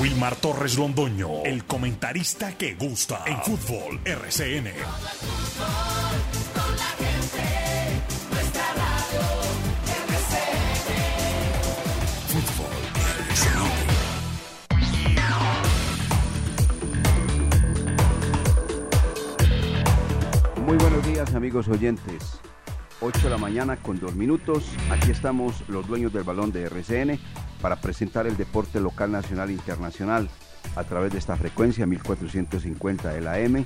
Wilmar Torres Londoño, el comentarista que gusta en fútbol RCN. Muy buenos días amigos oyentes. 8 de la mañana con dos minutos. Aquí estamos los dueños del balón de RCN para presentar el deporte local, nacional e internacional a través de esta frecuencia 1450 de la M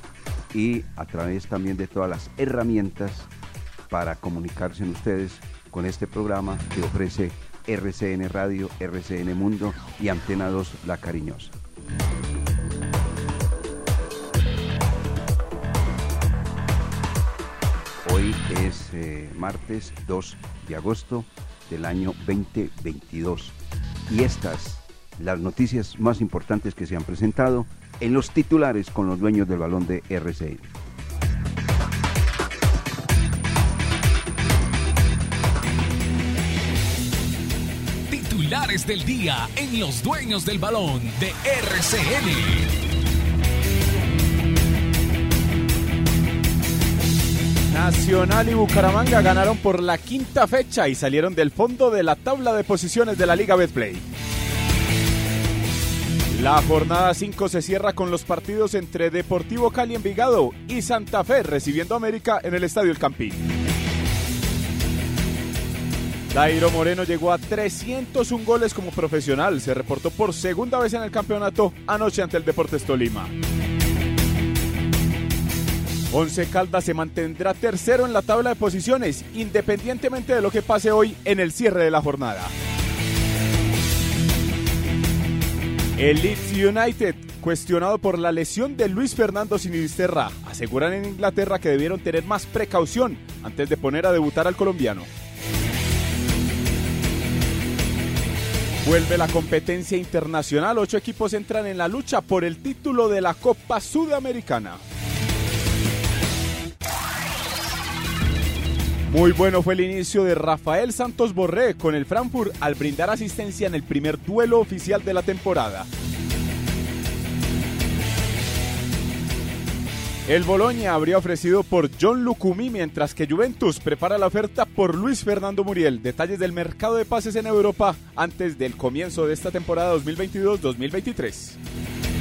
y a través también de todas las herramientas para comunicarse en ustedes con este programa que ofrece RCN Radio, RCN Mundo y Antena 2 La Cariñosa. Hoy es eh, martes 2 de agosto del año 2022 y estas las noticias más importantes que se han presentado en los titulares con los dueños del balón de RCN. Titulares del día en los dueños del balón de RCN. Nacional y Bucaramanga ganaron por la quinta fecha y salieron del fondo de la tabla de posiciones de la Liga Betplay. La jornada 5 se cierra con los partidos entre Deportivo Cali Envigado y Santa Fe recibiendo América en el Estadio El Campín. Dairo Moreno llegó a 301 goles como profesional. Se reportó por segunda vez en el campeonato anoche ante el Deportes Tolima. Once Caldas se mantendrá tercero en la tabla de posiciones, independientemente de lo que pase hoy en el cierre de la jornada. El Leeds United, cuestionado por la lesión de Luis Fernando Sinisterra, aseguran en Inglaterra que debieron tener más precaución antes de poner a debutar al colombiano. Vuelve la competencia internacional, ocho equipos entran en la lucha por el título de la Copa Sudamericana. Muy bueno fue el inicio de Rafael Santos Borré con el Frankfurt al brindar asistencia en el primer duelo oficial de la temporada. El Boloña habría ofrecido por John Lucumi mientras que Juventus prepara la oferta por Luis Fernando Muriel. Detalles del mercado de pases en Europa antes del comienzo de esta temporada 2022-2023.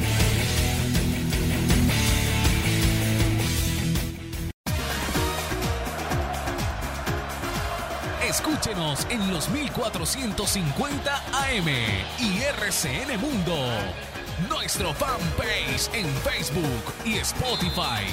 En los 1450 AM y RCN Mundo. Nuestro fanpage en Facebook y Spotify.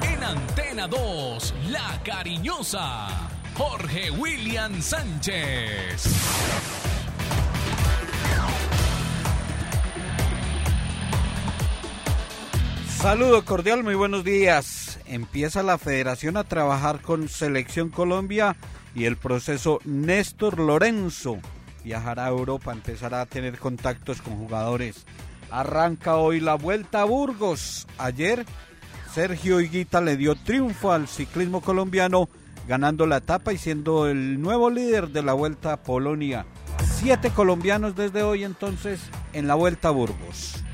En Antena 2, La Cariñosa. Jorge William Sánchez. Saludo cordial, muy buenos días. Empieza la federación a trabajar con Selección Colombia y el proceso Néstor Lorenzo viajará a Europa, empezará a tener contactos con jugadores. Arranca hoy la vuelta a Burgos. Ayer Sergio Higuita le dio triunfo al ciclismo colombiano, ganando la etapa y siendo el nuevo líder de la vuelta a Polonia. Siete colombianos desde hoy entonces en la vuelta a Burgos.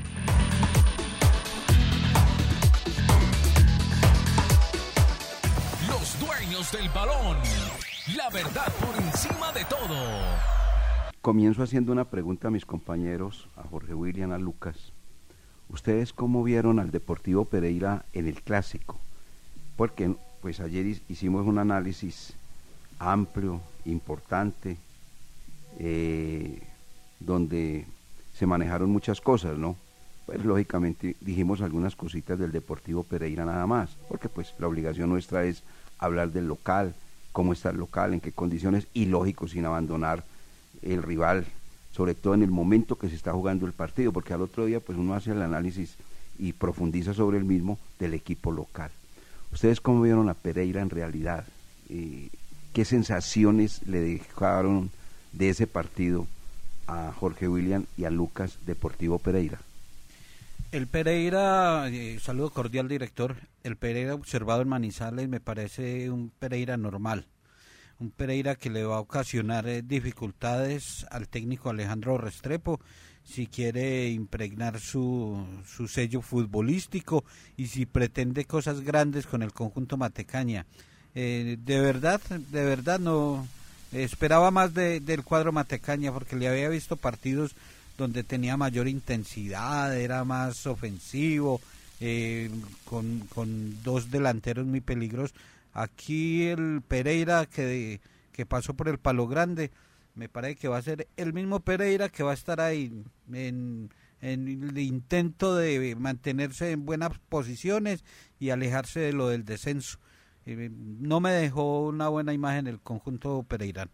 Del balón. La verdad por encima de todo. Comienzo haciendo una pregunta a mis compañeros, a Jorge William, a Lucas. ¿Ustedes cómo vieron al Deportivo Pereira en el clásico? Porque pues ayer hicimos un análisis amplio, importante, eh, donde se manejaron muchas cosas, ¿no? Pues lógicamente dijimos algunas cositas del Deportivo Pereira nada más, porque pues la obligación nuestra es hablar del local, cómo está el local, en qué condiciones, y lógico, sin abandonar el rival, sobre todo en el momento que se está jugando el partido, porque al otro día pues uno hace el análisis y profundiza sobre el mismo del equipo local. ¿Ustedes cómo vieron a Pereira en realidad? Eh, ¿Qué sensaciones le dejaron de ese partido a Jorge William y a Lucas Deportivo Pereira? El Pereira, eh, saludo cordial director, el Pereira observado en Manizales me parece un Pereira normal, un Pereira que le va a ocasionar eh, dificultades al técnico Alejandro Restrepo si quiere impregnar su, su sello futbolístico y si pretende cosas grandes con el conjunto Matecaña. Eh, de verdad, de verdad no esperaba más del cuadro Matecaña porque le había visto partidos donde tenía mayor intensidad, era más ofensivo, eh, con, con, dos delanteros muy peligrosos. Aquí el Pereira que, que pasó por el Palo Grande, me parece que va a ser el mismo Pereira que va a estar ahí en, en el intento de mantenerse en buenas posiciones y alejarse de lo del descenso. Eh, no me dejó una buena imagen el conjunto Pereira.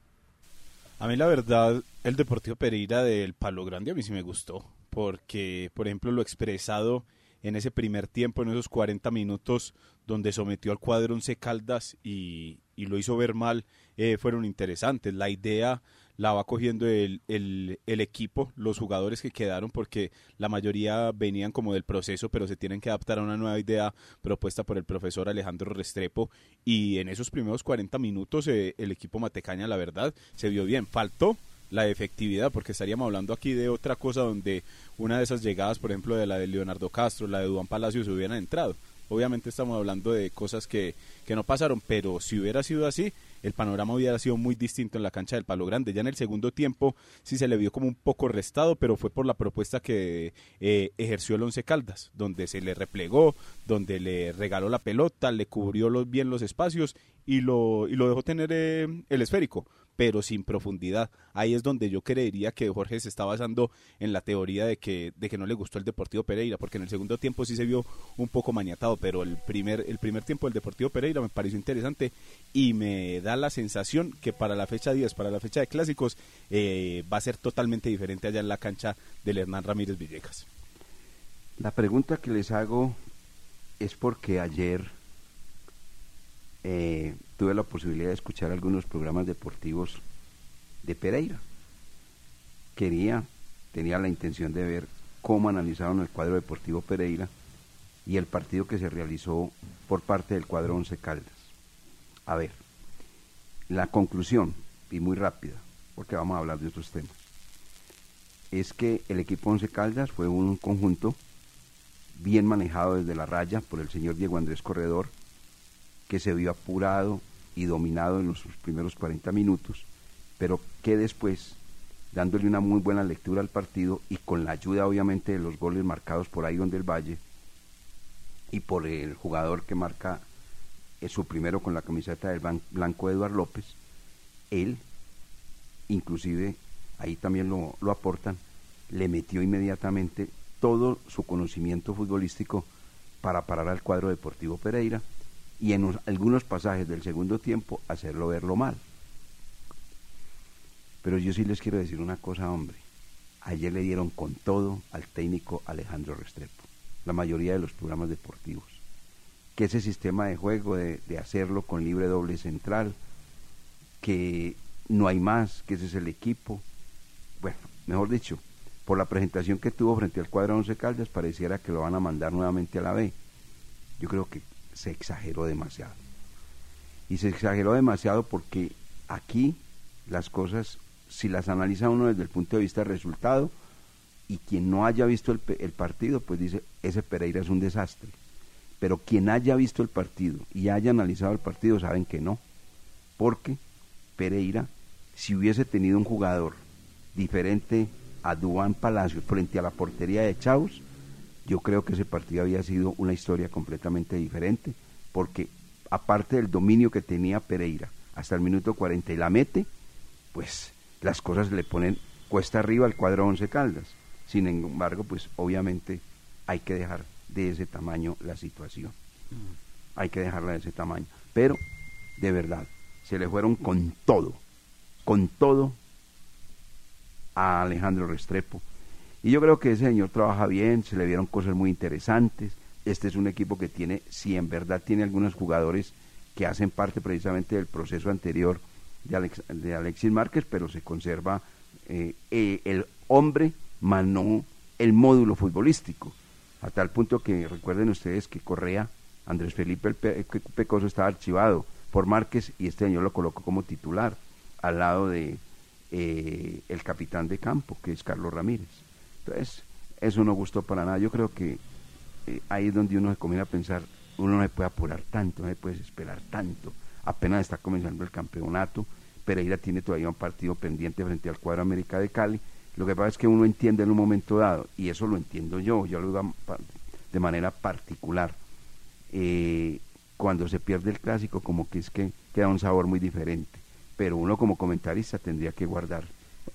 A mí la verdad, el Deportivo Pereira del Palo Grande a mí sí me gustó, porque por ejemplo lo expresado en ese primer tiempo, en esos 40 minutos donde sometió al cuadro Once Caldas y, y lo hizo ver mal, eh, fueron interesantes. La idea la va cogiendo el, el, equipo, los jugadores que quedaron, porque la mayoría venían como del proceso, pero se tienen que adaptar a una nueva idea propuesta por el profesor Alejandro Restrepo. Y en esos primeros 40 minutos eh, el equipo Matecaña, la verdad, se vio bien. Faltó la efectividad, porque estaríamos hablando aquí de otra cosa donde una de esas llegadas, por ejemplo, de la de Leonardo Castro, la de Duan Palacios, hubieran entrado. Obviamente estamos hablando de cosas que, que no pasaron, pero si hubiera sido así, el panorama hubiera sido muy distinto en la cancha del Palo Grande. Ya en el segundo tiempo sí se le vio como un poco restado, pero fue por la propuesta que eh, ejerció el Once Caldas, donde se le replegó, donde le regaló la pelota, le cubrió los, bien los espacios y lo, y lo dejó tener eh, el esférico pero sin profundidad. Ahí es donde yo creería que Jorge se está basando en la teoría de que, de que no le gustó el Deportivo Pereira, porque en el segundo tiempo sí se vio un poco maniatado, pero el primer, el primer tiempo del Deportivo Pereira me pareció interesante y me da la sensación que para la fecha 10, para la fecha de clásicos, eh, va a ser totalmente diferente allá en la cancha del Hernán Ramírez Villegas. La pregunta que les hago es porque ayer eh, tuve la posibilidad de escuchar algunos programas deportivos de Pereira. Quería, tenía la intención de ver cómo analizaron el cuadro deportivo Pereira y el partido que se realizó por parte del cuadro Once Caldas. A ver, la conclusión, y muy rápida, porque vamos a hablar de otros temas, es que el equipo Once Caldas fue un conjunto bien manejado desde la raya por el señor Diego Andrés Corredor, que se vio apurado y dominado en los primeros 40 minutos, pero que después, dándole una muy buena lectura al partido y con la ayuda obviamente de los goles marcados por ahí donde el Valle y por el jugador que marca eh, su primero con la camiseta del blanco Eduardo López, él, inclusive, ahí también lo, lo aportan, le metió inmediatamente todo su conocimiento futbolístico para parar al cuadro deportivo Pereira y en algunos pasajes del segundo tiempo hacerlo verlo mal. Pero yo sí les quiero decir una cosa, hombre. Ayer le dieron con todo al técnico Alejandro Restrepo, la mayoría de los programas deportivos. Que ese sistema de juego, de, de hacerlo con libre doble central, que no hay más, que ese es el equipo. Bueno, mejor dicho, por la presentación que tuvo frente al cuadro Once Caldas, pareciera que lo van a mandar nuevamente a la B. Yo creo que se exageró demasiado. Y se exageró demasiado porque aquí las cosas, si las analiza uno desde el punto de vista del resultado, y quien no haya visto el, el, partido, pues dice, ese Pereira es un desastre. Pero quien haya visto el partido y haya analizado el partido, saben que no. Porque Pereira, si hubiese tenido un jugador diferente a Duan Palacio frente a la portería de Chaus, yo creo que ese partido había sido una historia completamente diferente, porque aparte del dominio que tenía Pereira hasta el minuto 40 y la mete, pues las cosas le ponen cuesta arriba al cuadro 11 Caldas. Sin embargo, pues obviamente hay que dejar de ese tamaño la situación. Hay que dejarla de ese tamaño. Pero, de verdad, se le fueron con todo, con todo a Alejandro Restrepo y yo creo que ese señor trabaja bien, se le vieron cosas muy interesantes. Este es un equipo que tiene, si en verdad tiene algunos jugadores que hacen parte precisamente del proceso anterior de, de Alexis Márquez, pero se conserva eh, eh, el hombre, más no el módulo futbolístico. a tal punto que recuerden ustedes que Correa, Andrés Felipe el Pecoso estaba archivado por Márquez y este año lo colocó como titular al lado de eh, el capitán de campo, que es Carlos Ramírez. Entonces, eso no gustó para nada. Yo creo que eh, ahí es donde uno se comienza a pensar, uno no se puede apurar tanto, no se puede esperar tanto. Apenas está comenzando el campeonato, Pereira tiene todavía un partido pendiente frente al cuadro América de Cali. Lo que pasa es que uno entiende en un momento dado, y eso lo entiendo yo, yo lo digo de manera particular. Eh, cuando se pierde el clásico, como que es que queda un sabor muy diferente. Pero uno como comentarista tendría que guardar,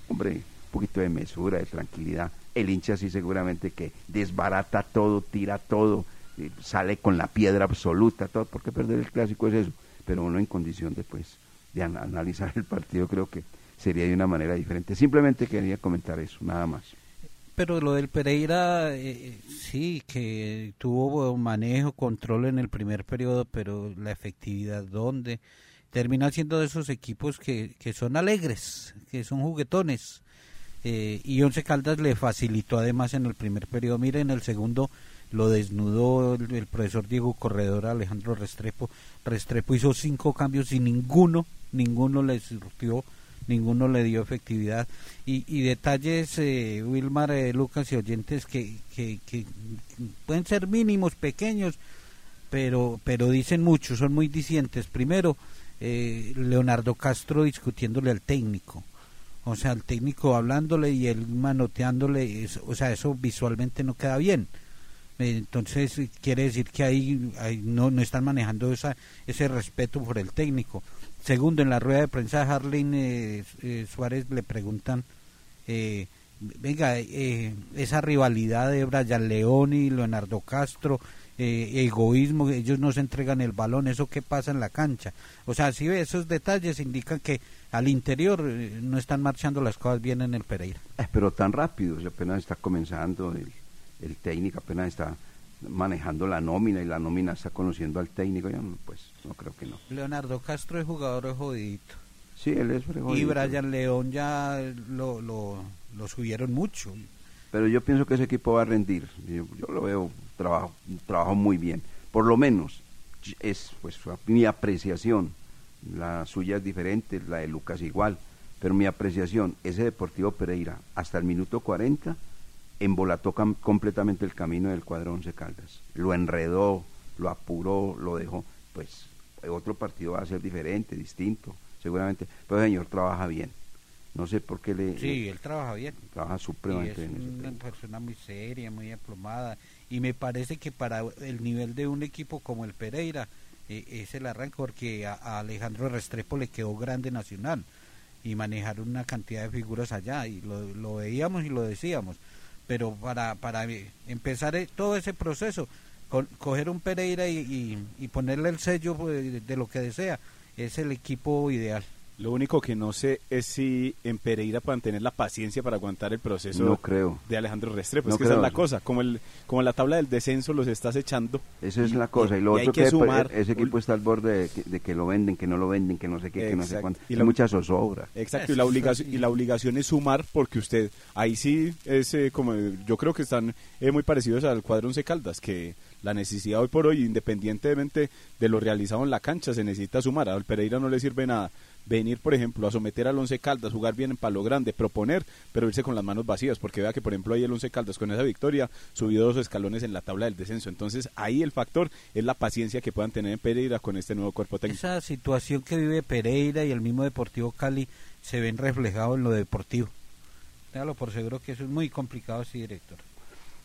hombre, poquito de mesura, de tranquilidad. El hincha sí seguramente que desbarata todo, tira todo, eh, sale con la piedra absoluta, todo, porque perder el clásico es eso. Pero uno en condición de, pues, de analizar el partido creo que sería de una manera diferente. Simplemente quería comentar eso, nada más. Pero lo del Pereira, eh, sí, que tuvo manejo, control en el primer periodo, pero la efectividad, ¿dónde? Termina siendo de esos equipos que, que son alegres, que son juguetones. Eh, y Once Caldas le facilitó además en el primer periodo. Mire, en el segundo lo desnudó el, profesor Diego Corredor, Alejandro Restrepo. Restrepo hizo cinco cambios y ninguno, ninguno le surtió ninguno le dio efectividad. Y, y detalles, eh, Wilmar, eh, Lucas y oyentes, que, que, que, pueden ser mínimos, pequeños, pero, pero dicen mucho, son muy dicientes. Primero, eh, Leonardo Castro discutiéndole al técnico. O sea, el técnico hablándole y él manoteándole, o sea, eso visualmente no queda bien. Entonces quiere decir que ahí, ahí no, no están manejando esa, ese respeto por el técnico. Segundo, en la rueda de prensa Harlin eh, eh, Suárez le preguntan, eh, venga, esa rivalidad de Brian León y Leonardo Castro, egoísmo, ellos no se entregan el balón, eso qué pasa en la cancha. O sea, si ve esos detalles indican que al interior no están marchando las cosas bien en el Pereira. pero tan rápido, apenas está comenzando el, el técnico, apenas está manejando la nómina y la nómina está conociendo al técnico, yo pues no creo que no. Leonardo Castro es jugador jodidito. Sí, él es jodidito. Y Brian León ya lo, lo, lo, subieron mucho. Pero yo pienso que ese equipo va a rendir. Yo, lo veo trabajo, trabajo muy bien. Por lo menos es pues mi apreciación. La suya es diferente, la de Lucas igual. Pero mi apreciación, ese Deportivo Pereira, hasta el minuto 40 embolató completamente el camino del cuadro Once Caldas. Lo enredó, lo apuró, lo dejó. Pues otro partido va a ser diferente, distinto, seguramente. Pero señor trabaja bien. No sé por qué le... Sí, él trabaja bien. Trabaja supremamente bien. Es una persona muy seria, muy aplomada. Y me parece que para el nivel de un equipo como el Pereira eh, es el arranque, porque a, Alejandro Restrepo le quedó grande nacional y manejar una cantidad de figuras allá. Y lo, lo veíamos y lo decíamos pero para, para empezar eh, todo ese proceso, con, coger un Pereira y, y, ponerle el sello pues, de lo que desea, es el equipo ideal. Lo único que no sé es si en Pereira puedan tener la paciencia para aguantar el proceso no creo. de Alejandro Restrepo. es que esa es la cosa. Como, el, como la tabla del descenso los estás echando. Esa es la cosa. Y, lo otro que, sumar, ese equipo está al borde de que, lo venden, que no lo venden, que no sé qué, que no sé cuánto. Y la, mucha zozobra. Exacto. Y la, obligación, y la obligación es sumar porque usted, ahí sí es eh, como, yo creo que están eh, muy parecidos al cuadro Once Caldas, que la necesidad hoy por hoy, independientemente de lo realizado en la cancha, se necesita sumar. Al Pereira no le sirve nada venir, por ejemplo, a someter al Once Caldas, jugar bien en palo grande, proponer, pero irse con las manos vacías, porque vea que, por ejemplo, ahí el Once Caldas con esa victoria subió dos escalones en la tabla del descenso. Entonces, ahí el factor es la paciencia que puedan tener en Pereira con este nuevo cuerpo técnico. Esa situación que vive Pereira y el mismo Deportivo Cali se ven reflejados en lo deportivo. Téngalo por seguro que eso es muy complicado, sí, director.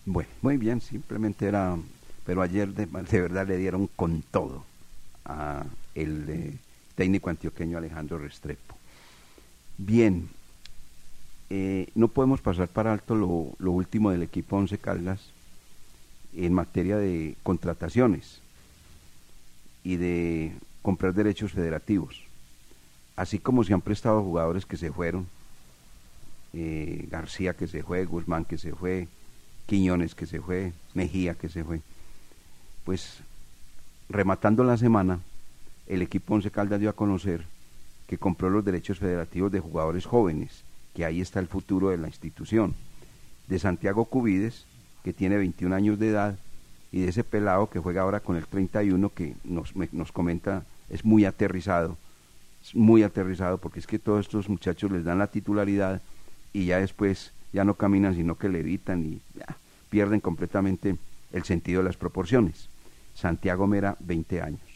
Bueno, muy bien, simplemente era, pero ayer de, de verdad le dieron con todo a el de técnico antioqueño Alejandro Restrepo. Bien, eh, no podemos pasar para alto lo, último del equipo Once Caldas en materia de contrataciones y de comprar derechos federativos. Así como se han prestado jugadores que se fueron, eh, García que se fue, Guzmán que se fue, Quiñones que se fue, Mejía que se fue. Pues rematando la semana, el equipo Once Caldas dio a conocer que compró los derechos federativos de jugadores jóvenes, que ahí está el futuro de la institución. De Santiago Cubides, que tiene 21 años de edad, y de ese pelado que juega ahora con el 31, que nos, nos comenta, es muy aterrizado, es muy aterrizado, porque es que todos estos muchachos les dan la titularidad y ya después ya no caminan, sino que le evitan y pierden completamente el sentido de las proporciones. Santiago Mera, 20 años.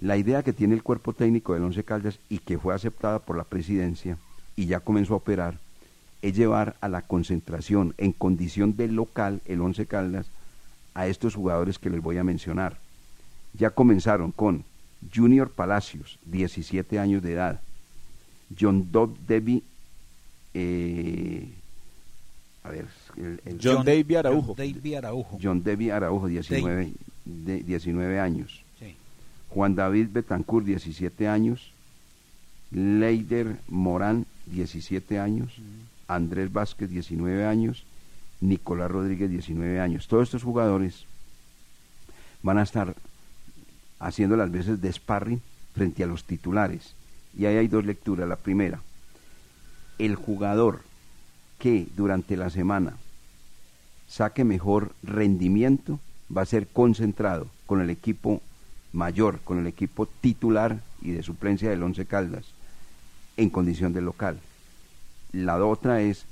La idea que tiene el cuerpo técnico del Once Caldas y que fue aceptada por la presidencia y ya comenzó a operar es llevar a la concentración en condición de local el Once Caldas a estos jugadores que les voy a mencionar. Ya comenzaron con Junior Palacios, 17 años de edad, John Dobb Debbie, eh, a ver, John, David Araujo. John Araujo, 19, de, 19 años. Juan David Betancourt, 17 años. Leider Morán, 17 años. Andrés Vázquez, 19 años. Nicolás Rodríguez, 19 años. Todos estos jugadores van a estar haciendo las veces de sparring frente a los titulares. Y ahí hay dos lecturas. La primera, el jugador que durante la semana saque mejor rendimiento va a ser concentrado con el equipo mayor, con el equipo titular y de suplencia del Once Caldas en condición de local. La otra es,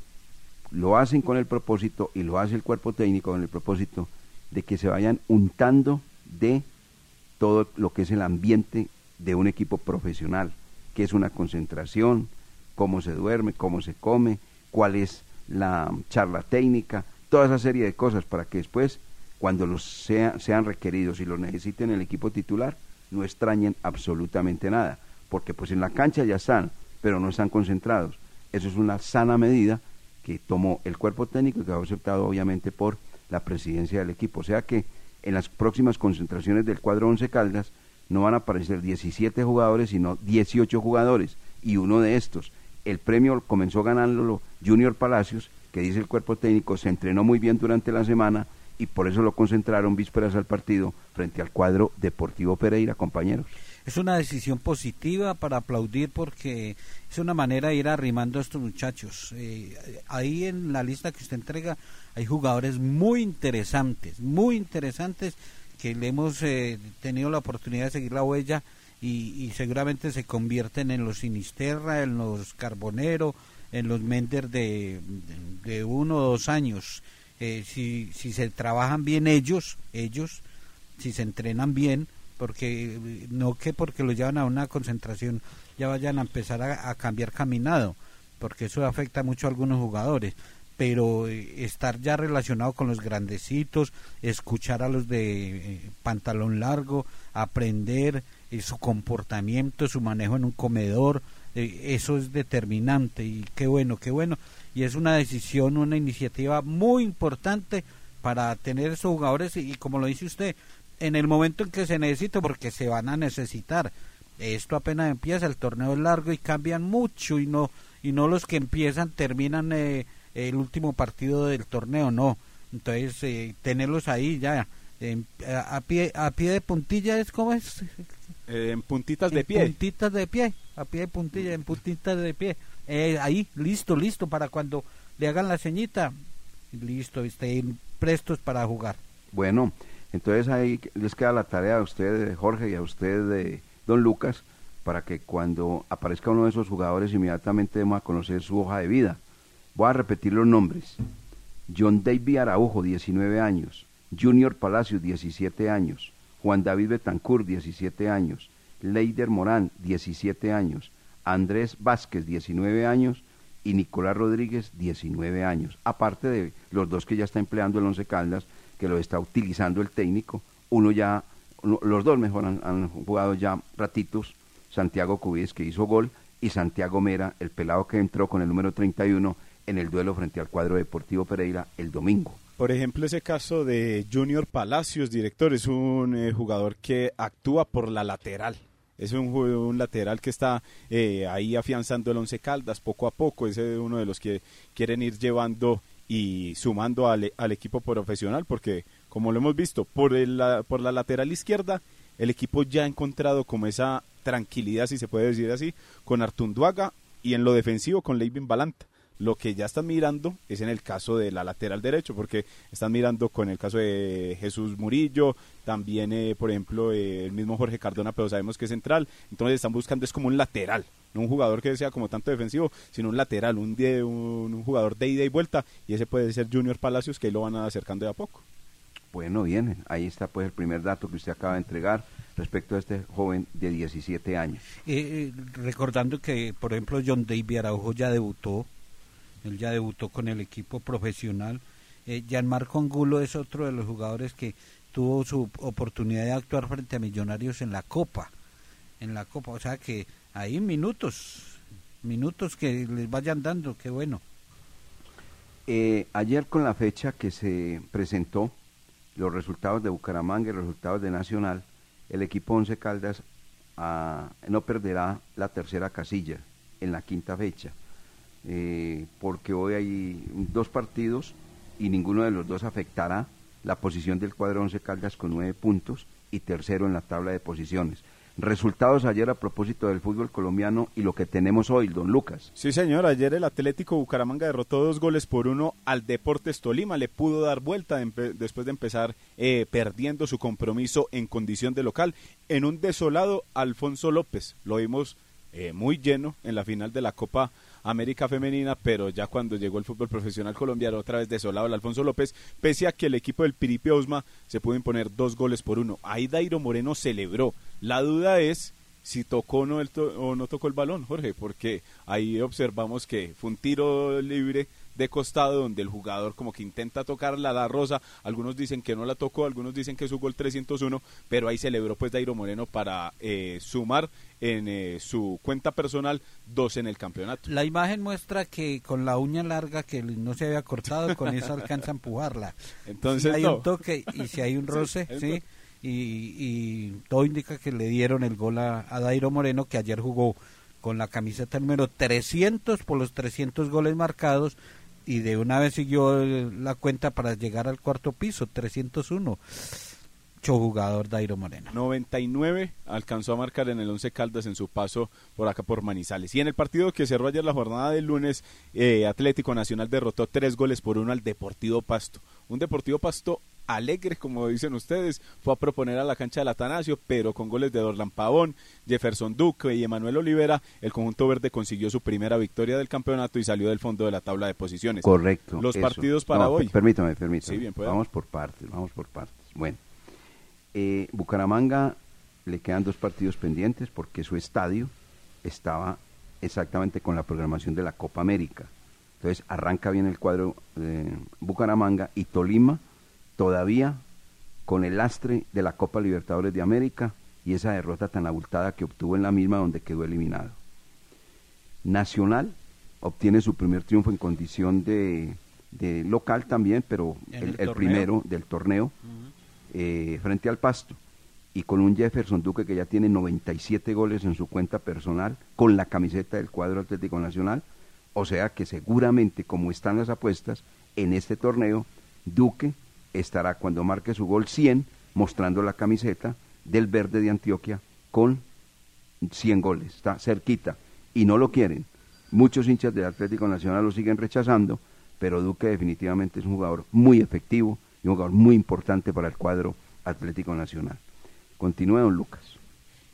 lo hacen con el propósito y lo hace el cuerpo técnico con el propósito de que se vayan untando de todo lo que es el ambiente de un equipo profesional, que es una concentración, cómo se duerme, cómo se come, cuál es la charla técnica, toda esa serie de cosas para que después, cuando los sean requeridos y los necesiten en el equipo titular, no extrañen absolutamente nada, porque pues en la cancha ya están, pero no están concentrados. Eso es una sana medida que tomó el cuerpo técnico y que ha aceptado obviamente por la presidencia del equipo. O sea que en las próximas concentraciones del cuadro 11 Caldas no van a aparecer 17 jugadores, sino 18 jugadores. Y uno de estos, el premio comenzó ganándolo Junior Palacios, que dice el cuerpo técnico, se entrenó muy bien durante la semana y por eso lo concentraron vísperas al partido frente al cuadro Deportivo Pereira, compañeros. Es una decisión positiva para aplaudir porque es una manera de ir arrimando a estos muchachos. Eh, ahí en la lista que usted entrega hay jugadores muy interesantes, muy interesantes que le hemos eh, tenido la oportunidad de seguir la huella y, seguramente se convierten en los Sinisterra, en los Carbonero, en los Mender de, de, uno o dos años. Eh, si, si se trabajan bien ellos, ellos, si se entrenan bien, porque no que porque los llevan a una concentración ya vayan a empezar a, cambiar caminado, porque eso afecta mucho a algunos jugadores pero eh, estar ya relacionado con los grandecitos, escuchar a los de eh, pantalón largo, aprender, y su comportamiento, su manejo en un comedor, eh, eso es determinante y qué bueno, qué bueno. Y es una decisión, una iniciativa muy importante para tener esos jugadores y, como lo dice usted, en el momento en que se necesita, porque se van a necesitar. Esto apenas empieza, el torneo es largo y cambian mucho y no y no los que empiezan terminan eh, el último partido del torneo, no. Entonces, eh, tenerlos ahí ya a, pie a pie de puntilla es como es eh, en puntitas de pie. Puntitas de pie, a pie de puntilla, en puntitas de pie. Eh, ahí, listo, listo, para cuando le hagan la ceñita, listo, estén prestos para jugar. Bueno, entonces ahí les queda la tarea a usted, Jorge, y a usted, de don Lucas, para que cuando aparezca uno de esos jugadores inmediatamente demos a conocer su hoja de vida. Voy a repetir los nombres. John David Araujo, 19 años. Junior Palacios, 17 años. Juan David Betancourt, 17 años, Leider Morán, 17 años, Andrés Vázquez, 19 años, y Nicolás Rodríguez, 19 años. Aparte de los dos que ya está empleando el Once Caldas, que lo está utilizando el técnico, uno ya, los dos mejor han, jugado ya ratitos, Santiago Cubíes que hizo gol, y Santiago Mera, el pelado que entró con el número 31 en el duelo frente al cuadro Deportivo Pereira el domingo. Por ejemplo, ese caso de Junior Palacios, director, es un eh, jugador que actúa por la lateral. Es un, lateral que está eh, ahí afianzando el Once Caldas poco a poco. Es uno de los que quieren ir llevando y sumando al, equipo profesional porque, como lo hemos visto, por, el, por la lateral izquierda, el equipo ya ha encontrado como esa tranquilidad, si se puede decir así, con Artunduaga y en lo defensivo con Leivin Balanta Lo que ya están mirando es en el caso de la lateral derecho, porque están mirando con el caso de Jesús Murillo, también, eh, por ejemplo, eh, el mismo Jorge Cardona, pero sabemos que es central. Entonces están buscando es como un lateral, no un jugador que sea como tanto defensivo, sino un lateral, un, de, un, un jugador de ida y vuelta, y ese puede ser Junior Palacios, que ahí lo van acercando de a poco. Bueno, bien, ahí está pues el primer dato que usted acaba de entregar respecto a este joven de 17 años. Eh, eh, recordando que, por ejemplo, John David Araujo ya debutó, él ya debutó con el equipo profesional. Eh, Gianmarco Angulo es otro de los jugadores que tuvo su oportunidad de actuar frente a Millonarios en la Copa, en la Copa, o sea que ahí minutos, minutos que les vayan dando, qué bueno. Eh, ayer con la fecha que se presentó, los resultados de Bucaramanga y los resultados de Nacional, el equipo Once Caldas ah, no perderá la tercera casilla en la quinta fecha, eh, porque hoy hay dos partidos y ninguno de los dos afectará la posición del cuadro Once Caldas con nueve puntos y tercero en la tabla de posiciones. Resultados ayer a propósito del fútbol colombiano y lo que tenemos hoy, don Lucas. Sí, señor. Ayer el Atlético Bucaramanga derrotó dos goles por uno al Deportes Tolima. Le pudo dar vuelta después de empezar eh, perdiendo su compromiso en condición de local. En un desolado Alfonso López. Lo vimos eh, muy lleno en la final de la Copa América Femenina, pero ya cuando llegó el fútbol profesional colombiano, otra vez desolado el Alfonso López, pese a que el equipo del Piripi Osma se pudo imponer dos goles por uno. Ahí Dairo Moreno celebró. La duda es si tocó no, el o no tocó el balón, Jorge, porque ahí observamos que fue un tiro libre de costado donde el jugador como que intenta tocar la, rosa, algunos dicen que no la tocó, algunos dicen que es su gol 301, pero ahí celebró pues Dairo Moreno para eh, sumar en eh, su cuenta personal dos en el campeonato. La imagen muestra que con la uña larga que no se había cortado, con eso alcanza a empujarla. Entonces si hay no. un toque y si hay un roce, Sí, sí, es y, y todo indica que le dieron el gol a, a Dairo Moreno, que ayer jugó con la camiseta número 300 por los 300 goles marcados y de una vez siguió eh, la cuenta para llegar al cuarto piso, 301. Mucho jugador Dairo Moreno. 99 alcanzó a marcar en el 11 Caldas en su paso por acá por Manizales. Y en el partido que cerró ayer la jornada del lunes, eh, Atlético Nacional derrotó tres goles por uno al Deportivo Pasto. Un Deportivo Pasto alegre, como dicen ustedes, fue a proponer a la cancha del Atanasio, pero con goles de Dorlan Pavón, Jefferson Duque y Emanuel Olivera, el conjunto verde consiguió su primera victoria del campeonato y salió del fondo de la tabla de posiciones. Correcto. Los eso. partidos para No, hoy. Permítame, permítame. Sí, bien, vamos por partes, vamos por partes. Bueno, eh, Bucaramanga le quedan dos partidos pendientes porque su estadio estaba exactamente con la programación de la Copa América. Entonces arranca bien el cuadro de Bucaramanga y Tolima todavía con el lastre de la Copa Libertadores de América y esa derrota tan abultada que obtuvo en la misma donde quedó eliminado. Nacional obtiene su primer triunfo en condición de, de local también, pero el, el el torneo. primero del torneo eh, frente al Pasto y con un Jefferson Duque que ya tiene 97 goles en su cuenta personal con la camiseta del cuadro Atlético Nacional, o sea que seguramente como están las apuestas en este torneo, Duque estará cuando marque su gol 100 mostrando la camiseta del verde de Antioquia con 100 goles, está cerquita y no lo quieren. Muchos hinchas del Atlético Nacional lo siguen rechazando, pero Duque definitivamente es un jugador muy efectivo un jugador muy importante para el cuadro Atlético Nacional. Continúe, don Lucas.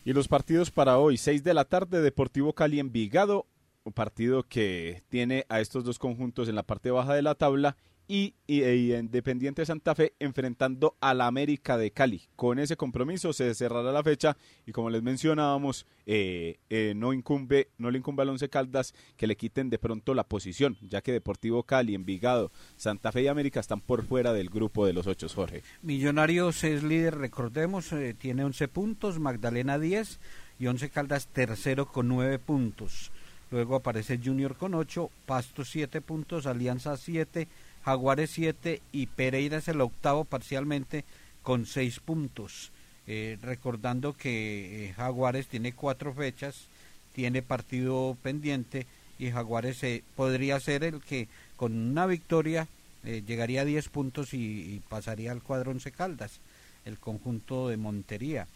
Y los partidos para hoy, 6 de la tarde, Deportivo Cali Envigado, un partido que tiene a estos dos conjuntos en la parte baja de la tabla y, y- y Independiente Santa Fe enfrentando a la América de Cali. Con ese compromiso se cerrará la fecha y como les mencionábamos, eh, eh, no incumbe, no le incumbe al Once Caldas que le quiten de pronto la posición, ya que Deportivo Cali, Envigado, Santa Fe y América están por fuera del grupo de los ocho, Jorge. Millonarios es líder, recordemos, eh, tiene 11 puntos, Magdalena 10 y 11 Caldas tercero con 9 puntos. Luego aparece Junior con 8, Pasto 7 puntos, Alianza 7, Jaguares 7 y Pereira es el octavo parcialmente con 6 puntos. Eh, recordando que eh, Jaguares tiene cuatro fechas, tiene partido pendiente y Jaguares eh, podría ser el que con una victoria llegaría a 10 puntos y, pasaría al cuadro Once Caldas, el conjunto de Montería.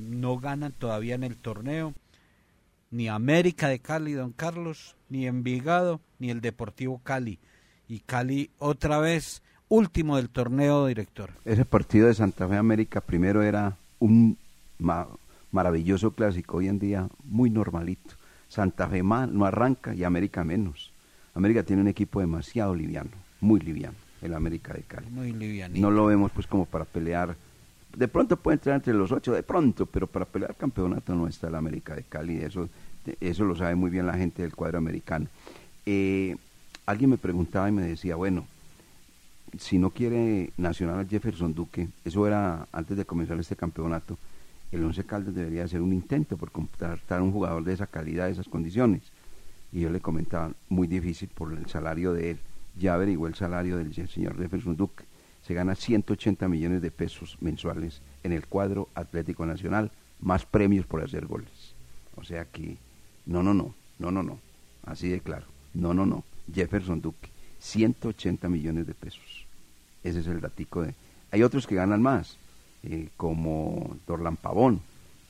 No ganan todavía en el torneo ni América de Cali, don Carlos, ni Envigado, ni el Deportivo Cali. Y Cali otra vez último del torneo, director. Ese partido de Santa Fe América primero era un ma- maravilloso clásico, hoy en día muy normalito. Santa Fe mal, no arranca y América menos. América tiene un equipo demasiado liviano, muy liviano, el América de Cali. Muy livianito. No lo vemos pues como para pelear. De pronto puede entrar entre los ocho, de pronto, pero para pelear campeonato no está el América de Cali. Eso, eso lo sabe muy bien la gente del cuadro americano. Eh, alguien me preguntaba y me decía, bueno, si no quiere Nacional a Jefferson Duque, eso era antes de comenzar este campeonato, el Once Caldas debería hacer un intento por contratar un jugador de esa calidad, de esas condiciones. Y yo le comentaba, muy difícil por el salario de él. Ya averiguó el salario del señor Jefferson Duque. Se gana 180 millones de pesos mensuales en el cuadro Atlético Nacional, más premios por hacer goles. O sea que, no, no, no, no, no, no. Así de claro. No, no, no. Jefferson Duque, 180 millones de pesos. Ese es el datico de... Hay otros que ganan más, eh, como Dorlan Pavón,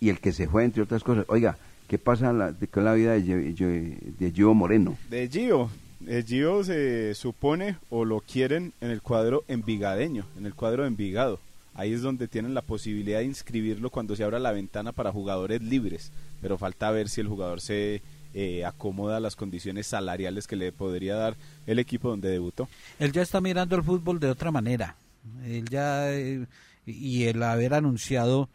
y el que se fue, entre otras cosas. Oiga, ¿qué pasa la- con la vida de, de Gio Moreno? De Gio. Eh, Gio se supone o lo quieren en el cuadro envigadeño, en el cuadro Envigado. Ahí es donde tienen la posibilidad de inscribirlo cuando se abra la ventana para jugadores libres. Pero falta ver si el jugador se eh, acomoda las condiciones salariales que le podría dar el equipo donde debutó. Él ya está mirando el fútbol de otra manera. Él ya eh, y el haber anunciado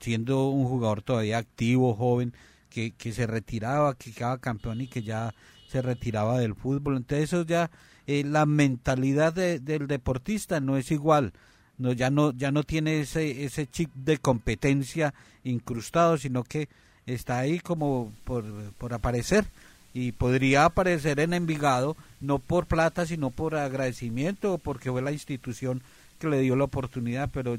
siendo un jugador todavía activo, joven, que, que se retiraba, que quedaba campeón y que ya se retiraba del fútbol. Entonces eso ya eh, la mentalidad de- del deportista no es igual. No, ya no ya no tiene ese ese chip de competencia incrustado, sino que está ahí como por, por aparecer y podría aparecer en Envigado no por plata sino por agradecimiento porque fue la institución que le dio la oportunidad. Pero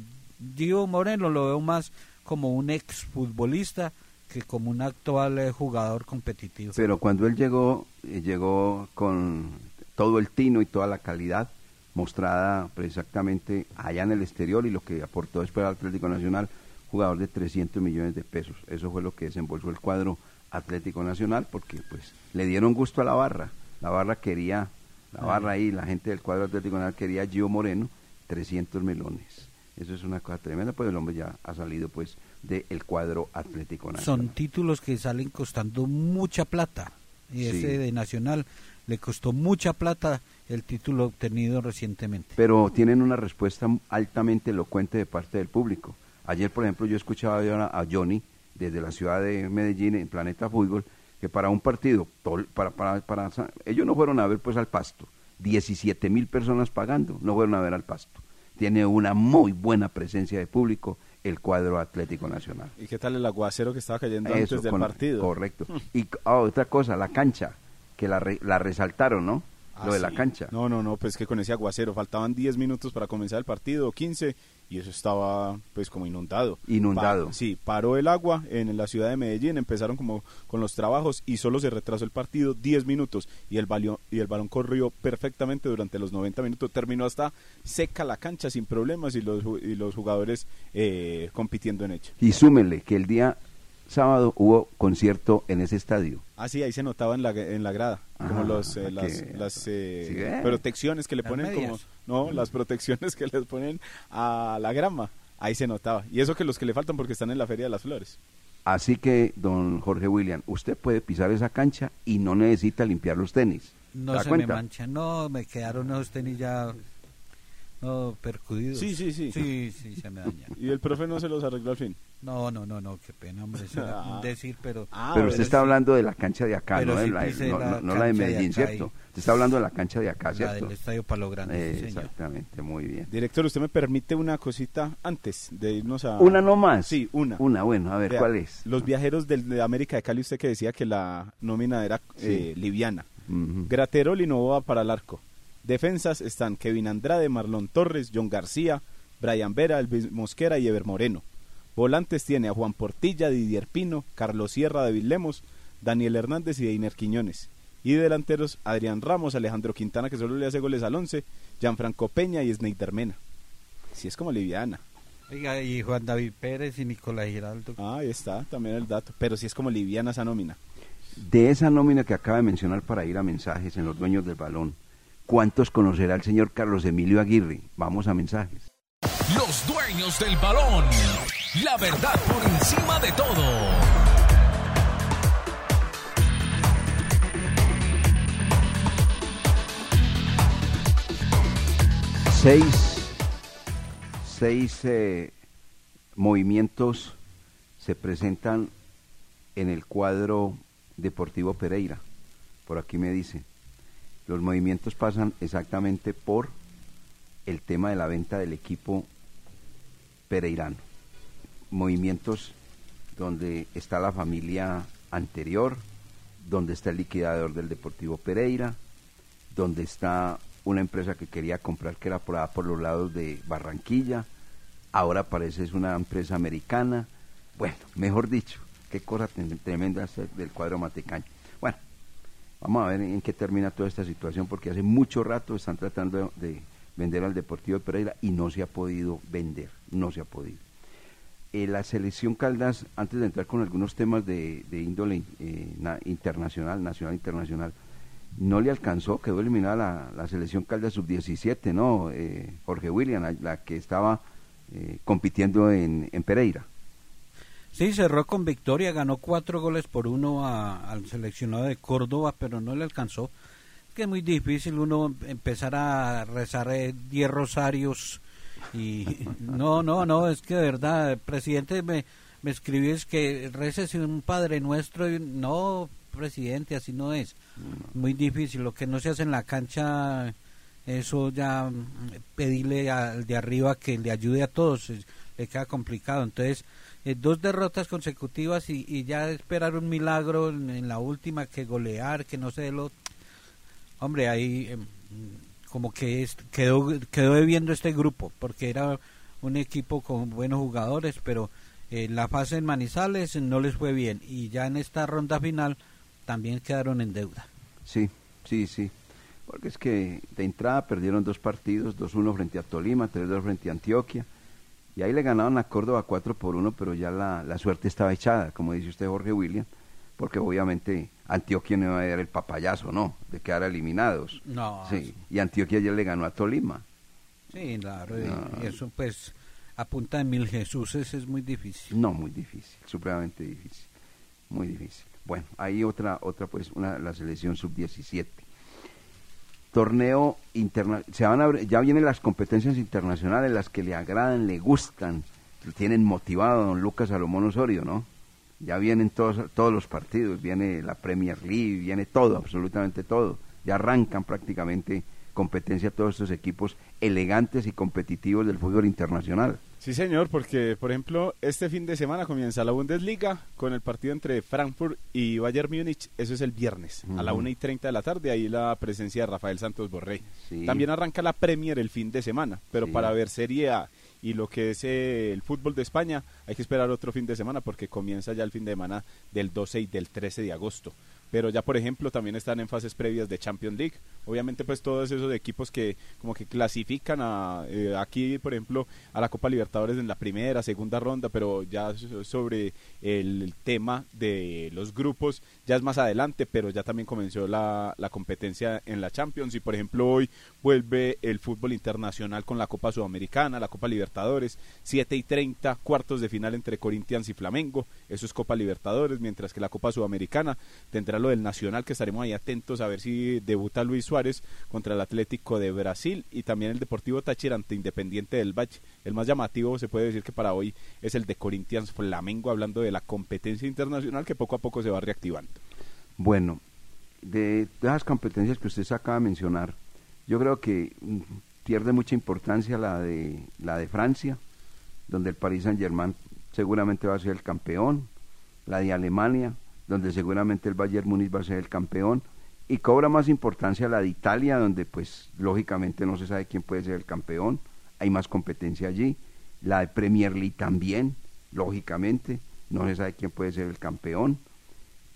Gio Moreno lo veo más como un ex futbolista que como un actual eh, jugador competitivo. Pero cuando él llegó, eh, llegó con todo el tino y toda la calidad mostrada exactamente allá en el exterior y lo que aportó después al Atlético Nacional, jugador de 300 millones de pesos. Eso fue lo que desembolsó el cuadro Atlético Nacional porque pues le dieron gusto a la barra. La barra quería, la barra ahí, la gente del cuadro Atlético Nacional quería a Gio Moreno 300 melones. Eso es una cosa tremenda, pues el hombre ya ha salido pues del cuadro Atlético Nacional. son títulos que salen costando mucha plata y Sí. ese de Nacional le costó mucha plata el título obtenido recientemente pero tienen una respuesta altamente elocuente de parte del público. Ayer, por ejemplo, yo escuchaba a Johnny desde la ciudad de Medellín en Planeta Fútbol que para un partido, para, para, para, ellos no fueron a ver pues al pasto, 17 mil personas pagando, no fueron a ver al pasto. Tiene una muy buena presencia de público el cuadro Atlético Nacional. ¿Y qué tal el aguacero que estaba cayendo Eso, antes del con- partido? Correcto. Y ah, otra cosa, la cancha, que la, re- la resaltaron, ¿no? Ah, Lo de la cancha. No, no, no, pues que con ese aguacero faltaban 10 minutos para comenzar el partido, 15, y eso estaba pues como inundado. Inundado. Pa- sí, paró el agua en la ciudad de Medellín, empezaron como con los trabajos y solo se retrasó el partido 10 minutos y el, balón y el balón corrió perfectamente durante los 90 minutos. Terminó hasta seca la cancha sin problemas y los, ju- y los jugadores eh, compitiendo en ella. Y súmele que el día sábado hubo concierto en ese estadio. Ah, sí, ahí se notaba en la, en la grada, como Ah, los, eh, que- las, las eh, Sí, protecciones que le ponen como... No, las protecciones que les ponen a la grama, ahí se notaba. Y eso que los que le faltan porque están en la Feria de las Flores. Así que, don Jorge William, usted puede pisar esa cancha y no necesita limpiar los tenis. no ¿Se cuenta? me manchan no me quedaron esos tenis ya no percudidos Sí, sí, sí. sí sí se me dañan Y el profe no se los arregló al fin. no no no no qué pena hombre eso Ah. decir pero Ah, Pero usted está sí. hablando de la cancha de acá, Pero no, de la, no, la no- la de Medellín, ¿cierto? Usted está hablando de la cancha de acá, la ¿cierto? del estadio Palo Grande Eh, sí, señor. exactamente, muy bien. Director, ¿usted me permite una cosita antes de irnos a... ¿Una no más? Sí, una. Una, bueno, a ver, Vea, ¿cuál es? Los viajeros del, de América de Cali, usted que decía que la nómina era eh, liviana. Ujú. Graterol y Novoa para el arco. Defensas están Kevin Andrade, Marlon Torres, John García, Brian Vera, Elvis Mosquera y Ever Moreno. Volantes tiene a Juan Portilla, Didier Pino, Carlos Sierra, David Lemos, Daniel Hernández y Deiner Quiñones. Y delanteros Adrián Ramos, Alejandro Quintana, que solo le hace goles al 11, Gianfranco Peña y Sneider Mena. Si es como liviana. Oiga, y Juan David Pérez y Nicolás Giraldo Ah, ahí está, también el dato. Pero si es como liviana esa nómina. De esa nómina que acaba de mencionar para ir a mensajes en los dueños del balón, ¿cuántos conocerá el señor Carlos Emilio Aguirre? Vamos a mensajes. Los dueños del balón. La verdad por encima de todo. Seis, seis eh, movimientos se presentan en el cuadro Deportivo Pereira. Por aquí me dice, los movimientos pasan exactamente por el tema de la venta del equipo pereirano. Movimientos donde está la familia anterior, donde está el liquidador del Deportivo Pereira, donde está una empresa que quería comprar que era por, por los lados de Barranquilla, ahora parece es una empresa americana. Bueno, mejor dicho, qué cosa tremenda del cuadro matecaño. Vamos a ver en qué termina toda esta situación, porque hace mucho rato están tratando de vender al Deportivo de Pereira y no se ha podido vender, no se ha podido. Eh, la selección Caldas, antes de entrar con algunos temas de, índole eh, internacional, nacional internacional, no le alcanzó, quedó eliminada la, selección Caldas sub-17, ¿no? Eh, Jorge William, la, que estaba compitiendo en, Pereira. Sí, cerró con victoria, ganó cuatro goles por uno al seleccionado de Córdoba, pero no le alcanzó que es muy difícil uno empezar a rezar 10 eh, rosarios y no, no, no, es que de verdad, presidente me, me escribió es que reces un Padre Nuestro y no, presidente, así no es. Muy difícil, lo que no se hace en la cancha, eso ya mm, pedirle al de arriba que le ayude a todos, le queda complicado. Entonces, eh, dos derrotas consecutivas y, y, ya esperar un milagro en, la última, que golear, que no sé lo hombre, ahí em, como que quedó, quedó debiendo este grupo, porque era un equipo con buenos jugadores, pero eh, la fase en Manizales no les fue bien y ya en esta ronda final también quedaron en deuda. Sí, sí, sí. Porque es que de entrada perdieron dos partidos, 2-1 frente a Tolima, 3-2 frente a Antioquia. Y ahí le ganaron a Córdoba 4 por 1, pero ya la, la suerte estaba echada, como dice usted Jorge William, porque obviamente Antioquia no iba a dar el papayazo, ¿no? De quedar eliminados. No. Sí, y Antioquia ya le ganó a Tolima. Sí, claro, y eso pues a punta de mil Jesús es muy difícil. No, muy difícil, supremamente difícil, muy difícil. Bueno, hay otra, otra pues, una, la selección sub-17. Torneo internacional, ya vienen las competencias internacionales, las que le agradan, le gustan, tienen motivado a don Lucas Salomón Osorio, ¿no? ya vienen todos, todos los partidos, viene la Premier League, viene todo, absolutamente todo. Ya arrancan prácticamente competencia todos estos equipos elegantes y competitivos del fútbol internacional. Sí, señor, porque, por ejemplo, este fin de semana comienza la Bundesliga con el partido entre Frankfurt y Bayern Múnich. Eso es el viernes, a la 1 y 30 de la tarde. Ahí la presencia de Rafael Santos Borré. También arranca la Premier el fin de semana, pero para ver Serie A y lo que es eh, el fútbol de España, hay que esperar otro fin de semana porque comienza ya el fin de semana del 12 y del 13 de agosto pero ya por ejemplo también están en fases previas de Champions League. Obviamente pues todos esos equipos que como que clasifican a, eh, aquí por ejemplo a la Copa Libertadores en la primera, segunda ronda, pero ya sobre el, tema de los grupos ya es más adelante, pero ya también comenzó la, la competencia en la Champions y por ejemplo hoy vuelve el fútbol internacional con la Copa Sudamericana, la Copa Libertadores, 7 y 30 cuartos de final entre Corinthians y Flamengo, eso es Copa Libertadores, mientras que la Copa Sudamericana tendrá del Nacional, que estaremos ahí atentos a ver si debuta Luis Suárez contra el Atlético de Brasil y también el Deportivo Táchira ante Independiente del Valle. El más llamativo se puede decir que para hoy es el de Corinthians Flamengo, hablando de la competencia internacional que poco a poco se va reactivando. Bueno, de las competencias que usted acaba de mencionar, yo creo que mm, pierde mucha importancia la de la de Francia, donde el Paris Saint Germain seguramente va a ser el campeón, la de Alemania, donde seguramente el Bayern Múnich va a ser el campeón, y cobra más importancia la de Italia, donde pues lógicamente no se sabe quién puede ser el campeón, hay más competencia allí, la de Premier League también, lógicamente, no se sabe quién puede ser el campeón,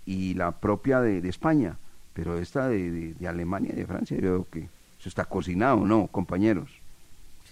y la propia de, España, pero esta de, Alemania y de Francia, yo creo que eso está cocinado, ¿no, compañeros?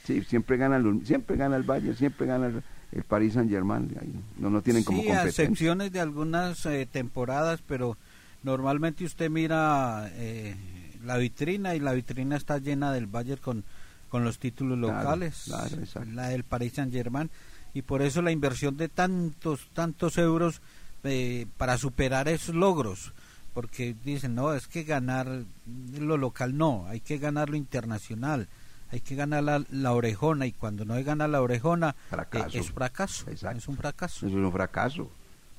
Sí, siempre gana, el, siempre gana el Bayern, siempre gana el el Paris Saint Germain no no tienen como sí, excepciones de algunas eh, temporadas pero Normalmente usted mira eh, la vitrina y la vitrina está llena del Bayern con, con los títulos Claro, locales, claro, la del Paris Saint Germain y por eso la inversión de tantos, tantos euros eh, para superar esos logros. Porque dicen, no, es que ganar lo local no, hay que ganar lo internacional, hay que ganar la, la orejona y cuando no hay gana la orejona eh, es fracaso, Exacto. es un fracaso. Es un fracaso,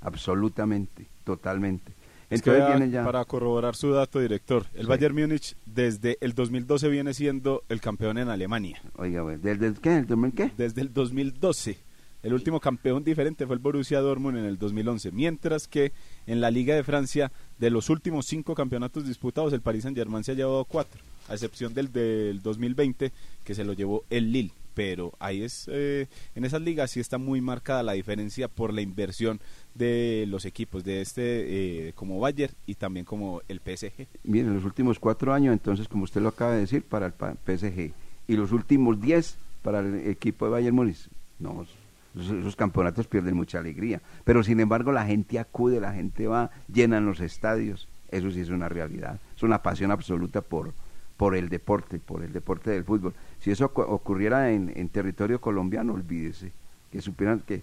absolutamente, totalmente. Es que Entonces viene ya... para corroborar su dato, director, el Sí. Bayern Múnich desde el 2012 viene siendo el campeón en Alemania. Oiga, güey, ¿del, del qué? ¿Del 2000 qué? Desde el 2012. El último campeón diferente fue el Borussia Dortmund en el 2011, mientras que en la Liga de Francia, de los últimos cinco campeonatos disputados, el Paris Saint-Germain se ha llevado cuatro, a excepción del del 2020, que se lo llevó el Lille. Pero ahí es, eh, en esas ligas sí está muy marcada la diferencia por la inversión de los equipos, de este eh, como Bayern y también como el PSG. Miren, los últimos cuatro años, entonces, como usted lo acaba de decir, para el PSG. Y los últimos diez para el equipo de Bayern Múnich. No, esos, esos campeonatos pierden mucha alegría. Pero, sin embargo, la gente acude, la gente va, llenan los estadios. Eso sí es una realidad. Es una pasión absoluta por, por el deporte, por el deporte del fútbol. Si eso ocu- ocurriera en, en territorio colombiano, olvídese. Que supieran que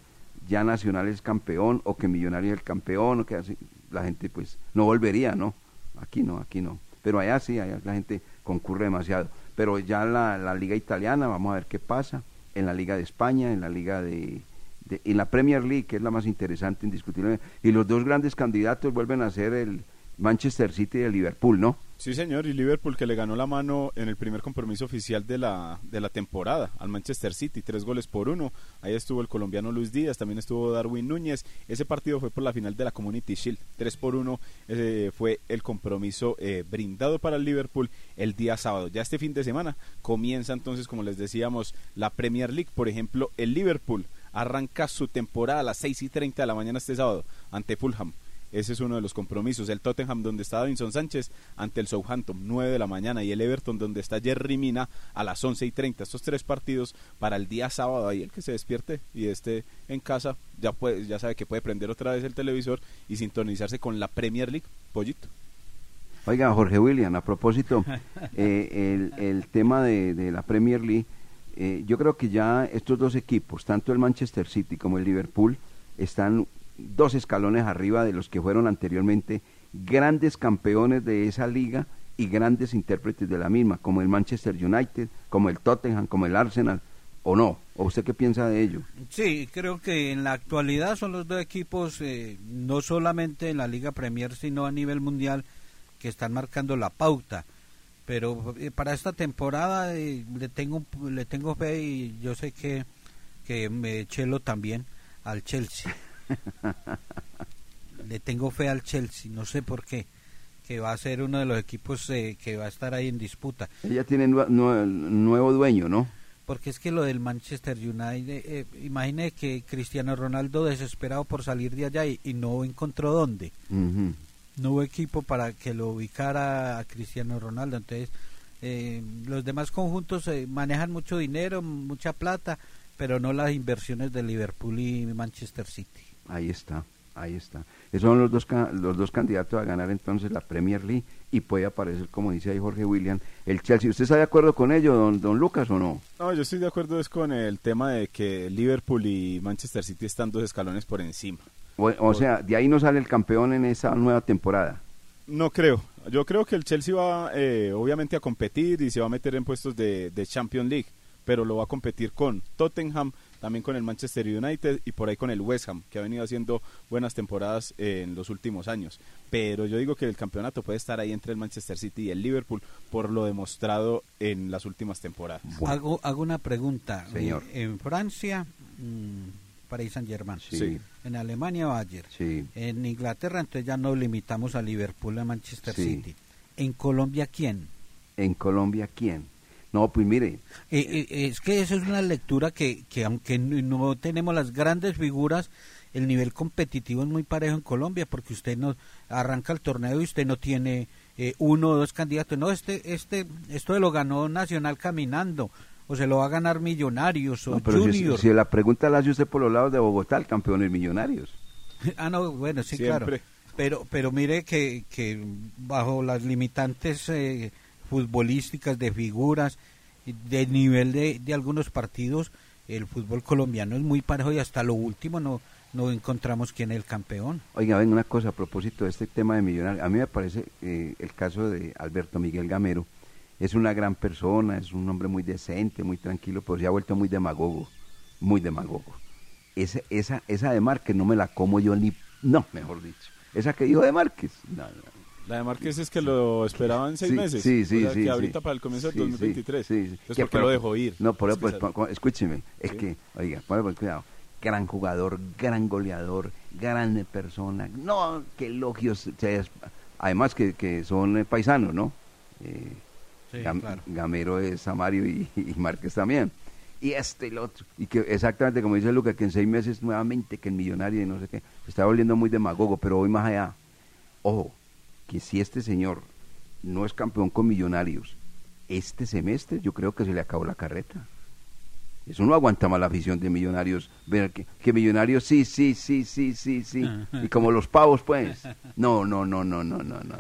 ya Nacional es campeón o que Millonario es el campeón o que así, la gente pues no volvería, ¿no? Aquí no, aquí no. Pero allá sí, allá la gente concurre demasiado. Pero ya la, la liga italiana, vamos a ver qué pasa. En la liga de España, en la liga de, de- en la Premier League, que es la más interesante indiscutiblemente. Y los dos grandes candidatos vuelven a ser el Manchester City y el Liverpool, ¿no? Sí, señor, y Liverpool que le ganó la mano en el primer compromiso oficial de la, de la temporada al Manchester City, tres goles por uno. Ahí estuvo el colombiano Luis Díaz, también estuvo Darwin Núñez. Ese partido fue por la final de la Community Shield, tres por uno. Fue el compromiso eh, brindado para el Liverpool el día sábado. Ya este fin de semana comienza entonces, como les decíamos, la Premier League. Por ejemplo, el Liverpool arranca su temporada a las 6 y 30 de la mañana este sábado ante Fulham. Ese es uno de los compromisos. El Tottenham, donde está Davinson Sánchez, ante el Southampton, 9 de la mañana. Y el Everton, donde está Jerry Mina, a las 11 y 30. Estos tres partidos para el día sábado. Ahí el que se despierte y esté en casa, ya, puede, ya sabe que puede prender otra vez el televisor y sintonizarse con la Premier League. Pollito. Oiga, Jorge William, a propósito, eh, el, el tema de, de la Premier League, eh, yo creo que ya estos dos equipos, tanto el Manchester City como el Liverpool, están dos escalones arriba de los que fueron anteriormente grandes campeones de esa liga y grandes intérpretes de la misma, como el Manchester United, como el Tottenham, como el Arsenal, o no. ¿O usted qué piensa de ello? Sí, creo que en la actualidad son los dos equipos, eh, no solamente en la Liga Premier, sino a nivel mundial, que están marcando la pauta. Pero eh, para esta temporada eh, le tengo le tengo fe y yo sé que que me chelo también al Chelsea. le tengo fe al Chelsea, no sé por qué, que va a ser uno de los equipos eh, que va a estar ahí en disputa. Ella tiene nue- nue- nuevo dueño, ¿no? Porque es que lo del Manchester United, eh, imagine que Cristiano Ronaldo desesperado por salir de allá y, y no encontró dónde. No hubo equipo para que lo ubicara a Cristiano Ronaldo. Entonces, eh, los demás conjuntos eh, manejan mucho dinero, mucha plata, pero no las inversiones de Liverpool y Manchester City. Ahí está, ahí está. Esos son los dos, los dos candidatos a ganar entonces la Premier League y puede aparecer, como dice ahí Jorge William, el Chelsea. ¿Usted está de acuerdo con ello, don, don Lucas, o no? No, yo estoy de acuerdo es con el tema de que Liverpool y Manchester City están dos escalones por encima. O, o sea, de ahí no sale el campeón en esa nueva temporada. No creo. Yo creo que el Chelsea va eh, obviamente a competir y se va a meter en puestos de, de Champions League, pero lo va a competir con Tottenham, también con el Manchester United y por ahí con el West Ham, que ha venido haciendo buenas temporadas eh, en los últimos años. Pero yo digo que el campeonato puede estar ahí entre el Manchester City y el Liverpool por lo demostrado en las últimas temporadas. Hago, hago una pregunta. Señor. En Francia, mm, Paris Saint Germain. Sí. En Alemania, Bayern. Sí. En Inglaterra, entonces ya no limitamos a Liverpool, a Manchester Sí. City. En Colombia, ¿quién? ¿En Colombia quién? No, pues mire, Eh, eh, es que eso es una lectura que, que aunque no tenemos las grandes figuras, el nivel competitivo es muy parejo en Colombia, porque usted no arranca el torneo y usted no tiene eh, uno o dos candidatos. No, este, este, esto lo ganó Nacional caminando, o se lo va a ganar Millonarios o no, pero si, si la pregunta la hace usted por los lados de Bogotá, el campeón es Millonarios. ah, no, bueno, sí, Siempre. claro. Pero, pero mire que, que bajo las limitantes eh, futbolísticas de figuras, de nivel de, de algunos partidos, el fútbol colombiano es muy parejo y hasta lo último no, no encontramos quién es el campeón. Oiga, ven una cosa a propósito de este tema de millonarios. A mí me parece eh, el caso de Alberto Miguel Gamero. Es una gran persona, es un hombre muy decente, muy tranquilo, pero se ha vuelto muy demagogo, muy demagogo. Esa, esa, esa de Márquez no me la como yo ni... No, mejor dicho. Esa que dijo de Márquez. No, no. La de Márquez es que lo esperaban seis Sí, meses. Sí, sí, O sea, sí. que ahorita sí. para el comienzo del sí, 2023. Sí, sí. Entonces, ¿por qué pero- lo dejó ir? No, por Es eso, pues, escúcheme. Es Sí. que, oiga, ponle pues, cuidado. Gran jugador, gran goleador, gran persona. No, qué elogios. además que, que son eh, paisanos, ¿no? Eh, Sí, Gam- claro. Gamero es Samario y, y Márquez también. Y este y el otro. Y que exactamente como dice Luca, que en seis meses nuevamente que el millonario y no sé qué. Se está volviendo muy demagogo, pero hoy más allá. Ojo, que si este señor no es campeón con millonarios este semestre, yo creo que se le acabó la carreta. Eso no aguanta más la afición de millonarios. Ver que, que millonarios sí, sí, sí, sí, sí, sí. Y como los pavos, pues. No, no, no, no, no, no, no, no.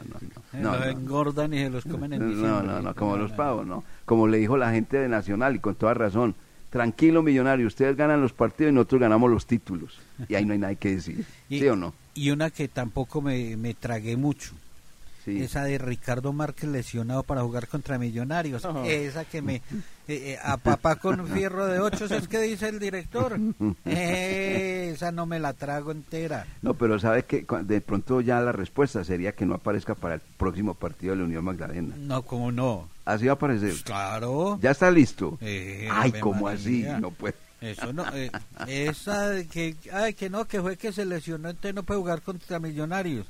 No, los no. engordan y se los comen en No, diciembre. no, no, como los pavos, ¿no? Como le dijo la gente de Nacional y con toda razón. Tranquilo, millonario, ustedes ganan los partidos y nosotros ganamos los títulos. Y ahí no hay nada que decir. Y- ¿Sí o no? Y una que tampoco me, me tragué mucho. Sí. Esa de Ricardo Márquez lesionado para jugar contra Millonarios. Esa que me... eh, eh, a papá con fierro de ocho, ¿es que dice el director? Eh, esa no me la trago entera. No, pero sabe que de pronto ya la respuesta sería que no aparezca para el próximo partido de la Unión Magdalena. No, como no. Así va a aparecer. Pues claro. ¿Ya está listo? Eh, Ay, Ave ¿cómo María. así? No puede. Eso no, eh, esa de que, ay, que no, que fue que se lesionó, entonces no puede jugar contra Millonarios.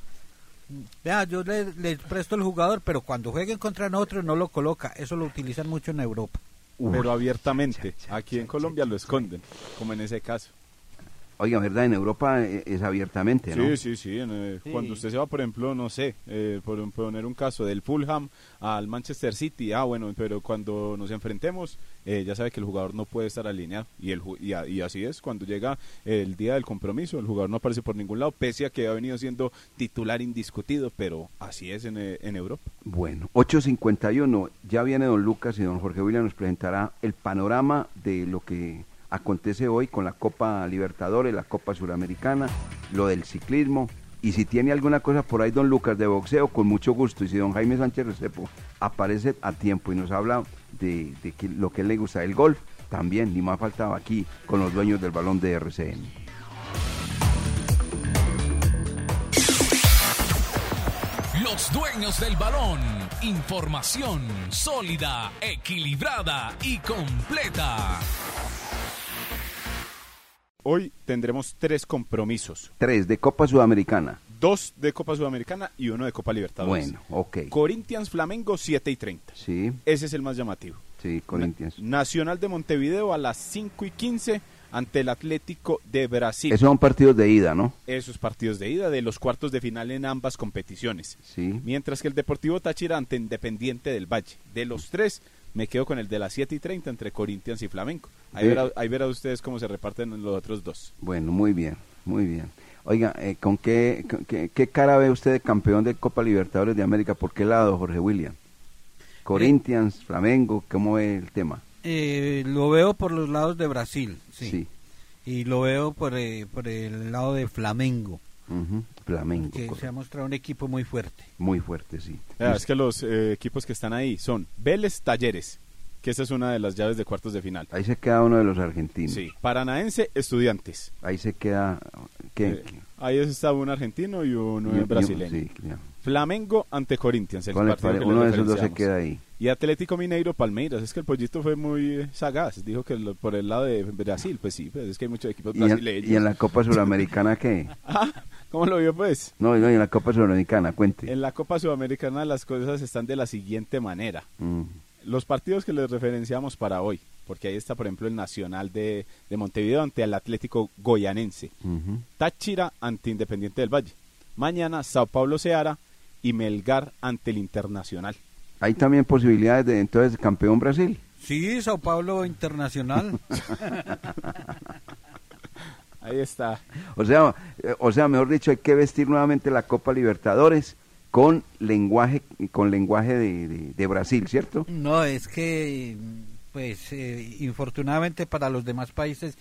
Vea, yo le, le presto el jugador, pero cuando jueguen contra nosotros no lo coloca. Eso lo utilizan mucho en Europa. Pero abiertamente. Cha, cha, Aquí en Colombia cha, lo cha. esconden, como en ese caso. Oiga, ¿verdad? En Europa eh, es abiertamente, ¿no? Sí, sí, sí. en, eh, Sí. Cuando usted se va, por ejemplo, no sé, eh, por poner un caso del Fulham al Manchester City, ah, bueno, pero cuando nos enfrentemos, eh, ya sabe que el jugador no puede estar alineado. Y, el, ju- y, a- y así es, cuando llega el día del compromiso, el jugador no aparece por ningún lado, pese a que ha venido siendo titular indiscutido, pero así es en, en Europa. Bueno, 8.51, ya viene don Lucas y don Jorge William nos presentará el panorama de lo que acontece hoy con la Copa Libertadores, la Copa Suramericana, lo del ciclismo. Y si tiene alguna cosa por ahí, don Lucas, de boxeo, con mucho gusto. Y si don Jaime Sánchez Restrepo aparece a tiempo y nos habla de, lo que le gusta, el golf, también, ni más faltaba aquí con los dueños del balón de RCN. Los dueños del balón. Información sólida, equilibrada y completa. Hoy tendremos tres compromisos, Tres, de Copa Sudamericana. dos de Copa Sudamericana y uno de Copa Libertadores. Bueno, ok. Corinthians Flamengo 7 y 30. Sí, Ese es el más llamativo. sí, Corinthians. Nacional de Montevideo a las 5 y 15 ante el Atlético de Brasil. Esos son partidos de ida, ¿no? Esos partidos de ida de los cuartos de final en ambas competiciones. Sí. Mientras que el Deportivo Táchira ante Independiente del Valle. De los tres, me quedo con el de las 7 y 30 entre Corinthians y Flamengo. Ahí, De- verá, ahí verá ustedes cómo se reparten los otros dos. Bueno, muy bien, muy bien. Oiga, eh, ¿con qué, con qué, qué cara ve usted de campeón de Copa Libertadores de América? ¿Por qué lado, Jorge William? Corinthians, Flamengo, ¿cómo ve el tema? Eh, lo veo por los lados de Brasil, sí. Sí. Y lo veo por, eh, por el lado de Flamengo, Ujú, Flamengo, que correcto. se ha mostrado un equipo muy fuerte. muy fuerte, sí. Ah, es que los eh, equipos que están ahí son Vélez Talleres, que esa es una de las llaves de cuartos de final. Ahí se queda uno de los argentinos. Sí. Paranaense Estudiantes. Ahí se queda... ¿qué? Eh, ahí está un argentino y uno Y- y- brasileño. sí, ya. Flamengo ante Corinthians. El partido que uno de esos dos se queda ahí. Y Atlético Mineiro Palmeiras. Es que el pollito fue muy eh, sagaz. Dijo que lo- por el lado de Brasil, pues sí, pues es que hay muchos equipos ¿Y en, brasileños. y en la Copa Suramericana qué? Ah, ¿Cómo lo vio pues? No, no, y en la Copa Suramericana, cuente. En la Copa Sudamericana las cosas están de la siguiente manera. Mm, Los partidos que les referenciamos para hoy, porque ahí está por ejemplo el Nacional de, de Montevideo ante el Atlético Goyanense. Táchira ante Independiente del Valle. Mañana Sao Paulo Seara y Melgar ante el Internacional. Hay también posibilidades de entonces campeón Brasil. Sí, Sao Paulo Internacional. Ahí está. O sea, eh, o sea, mejor dicho, hay que vestir nuevamente la Copa Libertadores con lenguaje, con lenguaje de, de- de Brasil, ¿cierto? No, es que, pues, eh, infortunadamente para los demás países,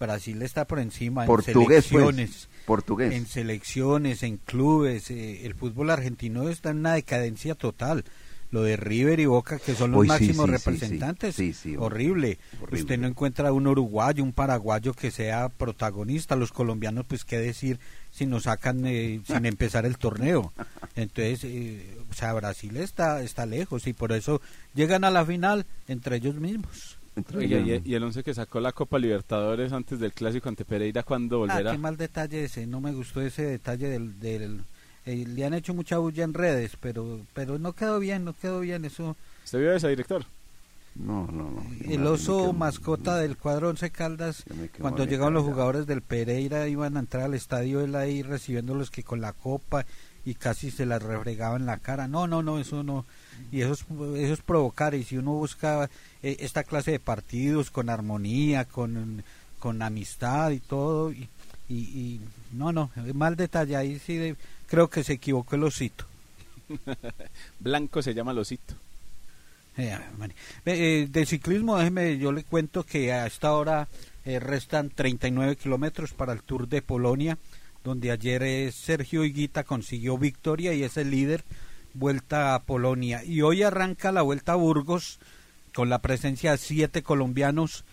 Brasil está por encima en Portugués, selecciones. pues. Portugués. En selecciones, en clubes, eh, el fútbol argentino está en una decadencia total. Lo de River y Boca, que son los máximos sí, sí, representantes, sí, sí, horrible. horrible. Usted no encuentra un uruguayo, un paraguayo que sea protagonista. Los colombianos, pues, qué decir si nos sacan eh, sin empezar el torneo. Entonces, eh, o sea, Brasil está, está lejos y por eso llegan a la final entre ellos mismos. Oiga, y, y el 11 que sacó la Copa Libertadores antes del clásico ante Pereira, cuando Ah, volverá? qué mal detalle ese, no me gustó ese detalle del... del eh, le han hecho mucha bulla en redes, pero pero no quedó bien, no quedó bien eso. ¿Usted vio ese director? No, no, no. El oso quedo- mascota del cuadro Once Caldas, cuando llegaron los jugadores del Pereira, iban a entrar al estadio, él ahí recibiéndolos que con la copa y casi se las refregaba en la cara. No, no, no, eso no. Y eso es, eso es provocar. Y si uno busca eh, esta clase de partidos con armonía, con, con amistad y todo, y, y, y no, no, mal detalle. Ahí sí de- creo que se equivocó el osito. Blanco se llama Losito. Eh, Mari. Ve, eh, de ciclismo, déjeme, yo le cuento que a esta hora eh, restan 39 kilómetros para el Tour de Polonia, donde ayer eh, Sergio Higuita consiguió victoria y es el líder, vuelta a Polonia. Y hoy arranca la vuelta a Burgos con la presencia de siete colombianos.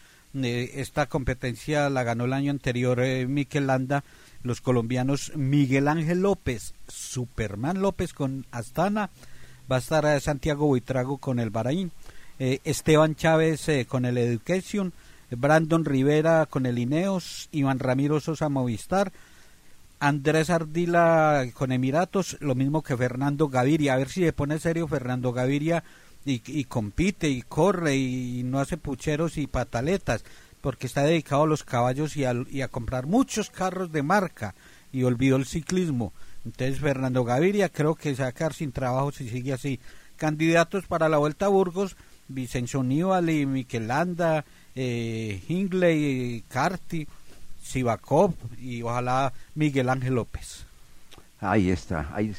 Eh, esta competencia la ganó el año anterior eh, Landa, los colombianos Miguel Ángel López, Superman López con Astana, va a estar eh, Santiago Buitrago con el Bahrein, eh, Esteban Chávez eh, con el Education, Brandon Rivera con el Ineos, Iván Ramiro Sosa Movistar, Andrés Ardila con Emiratos, lo mismo que Fernando Gaviria, a ver si se pone serio Fernando Gaviria y, y compite y corre y no hace pucheros y pataletas, porque está dedicado a los caballos y a, y a comprar muchos carros de marca y olvidó el ciclismo. Entonces Fernando Gaviria creo que se va a quedar sin trabajo si sigue así. Candidatos para la Vuelta a Burgos, Vicencio Nibali, Miquel Landa, eh, Hingley, Carti, Sivakov y ojalá Miguel Ángel López. Ahí está, ahí,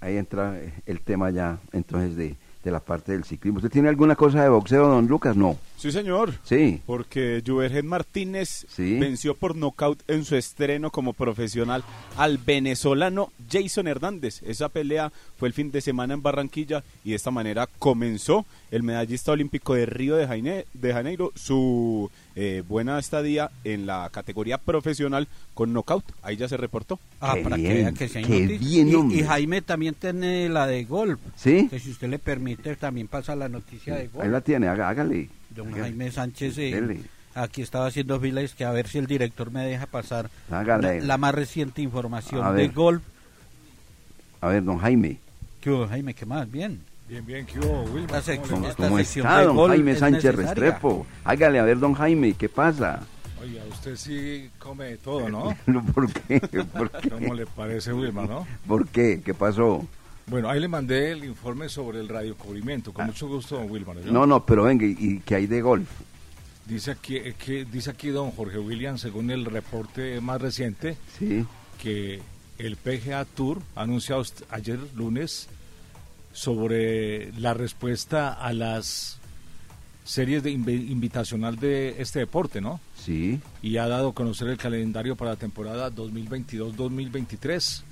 ahí, entra el tema ya entonces de, de la parte del ciclismo. ¿Usted tiene alguna cosa de boxeo, don Lucas? No. Sí, señor. Sí. Porque Juvergen Martínez Sí. venció por nocaut en su estreno como profesional al venezolano Jason Hernández. Esa pelea fue el fin de semana en Barranquilla y de esta manera comenzó el medallista olímpico de Río de, Jaine- de Janeiro su eh, buena estadía en la categoría profesional con nocaut. Ahí ya se reportó. Ah, Qué para que bien, vea que hay qué bien, Y- y, Jaime también tiene la de golf. ¿Sí? Que si usted le permite también pasa la noticia de Ahí golf. la tiene, hágale. Don Hágale. Jaime Sánchez eh, aquí estaba haciendo filas que a ver si el director me deja pasar la, más reciente A información de ver. golf. A ver, don Jaime. ¿Qué hubo, Jaime? ¿Qué más? Bien. Bien, bien, ¿qué hubo, Wilma? ¿Cómo está, don Jaime es Sánchez necesaria. Restrepo? Hágale, a ver, don Jaime, ¿qué pasa? Oiga, usted sí come de todo, ¿no? ¿Por qué? ¿Por qué? ¿Cómo le parece, Wilma, no? ¿Por qué? ¿Qué pasó? Bueno, ahí le mandé el informe sobre el radiocubrimiento. Con mucho gusto, don Wilma. ¿no? No, no, pero venga, ¿y qué hay de golf? Dice aquí, eh, que, dice aquí don Jorge William, según el reporte más reciente, Sí. que el PGA Tour ha anunciado ayer lunes sobre la respuesta a las series de invi- invitacional de este deporte, ¿no? Sí. y ha dado a conocer el calendario para la temporada 2022-2023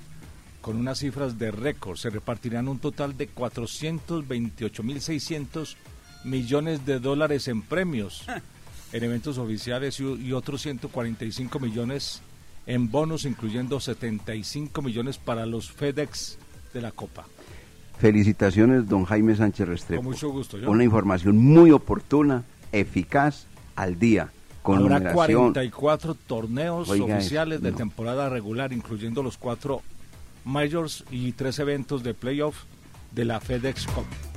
con unas cifras de récord. Se repartirán un total de 428.600 millones de dólares en premios, en eventos oficiales y, y otros 145 millones en bonos, incluyendo 75 millones para los FedEx de la Copa. Felicitaciones, don Jaime Sánchez Restrepo. Con mucho gusto. ¿yo? Una información muy oportuna, eficaz, al día, con Habrá numeración. 44 torneos Oiga, oficiales eso, de no. temporada regular, incluyendo los cuatro majors y tres eventos de playoff de la FedEx Cup.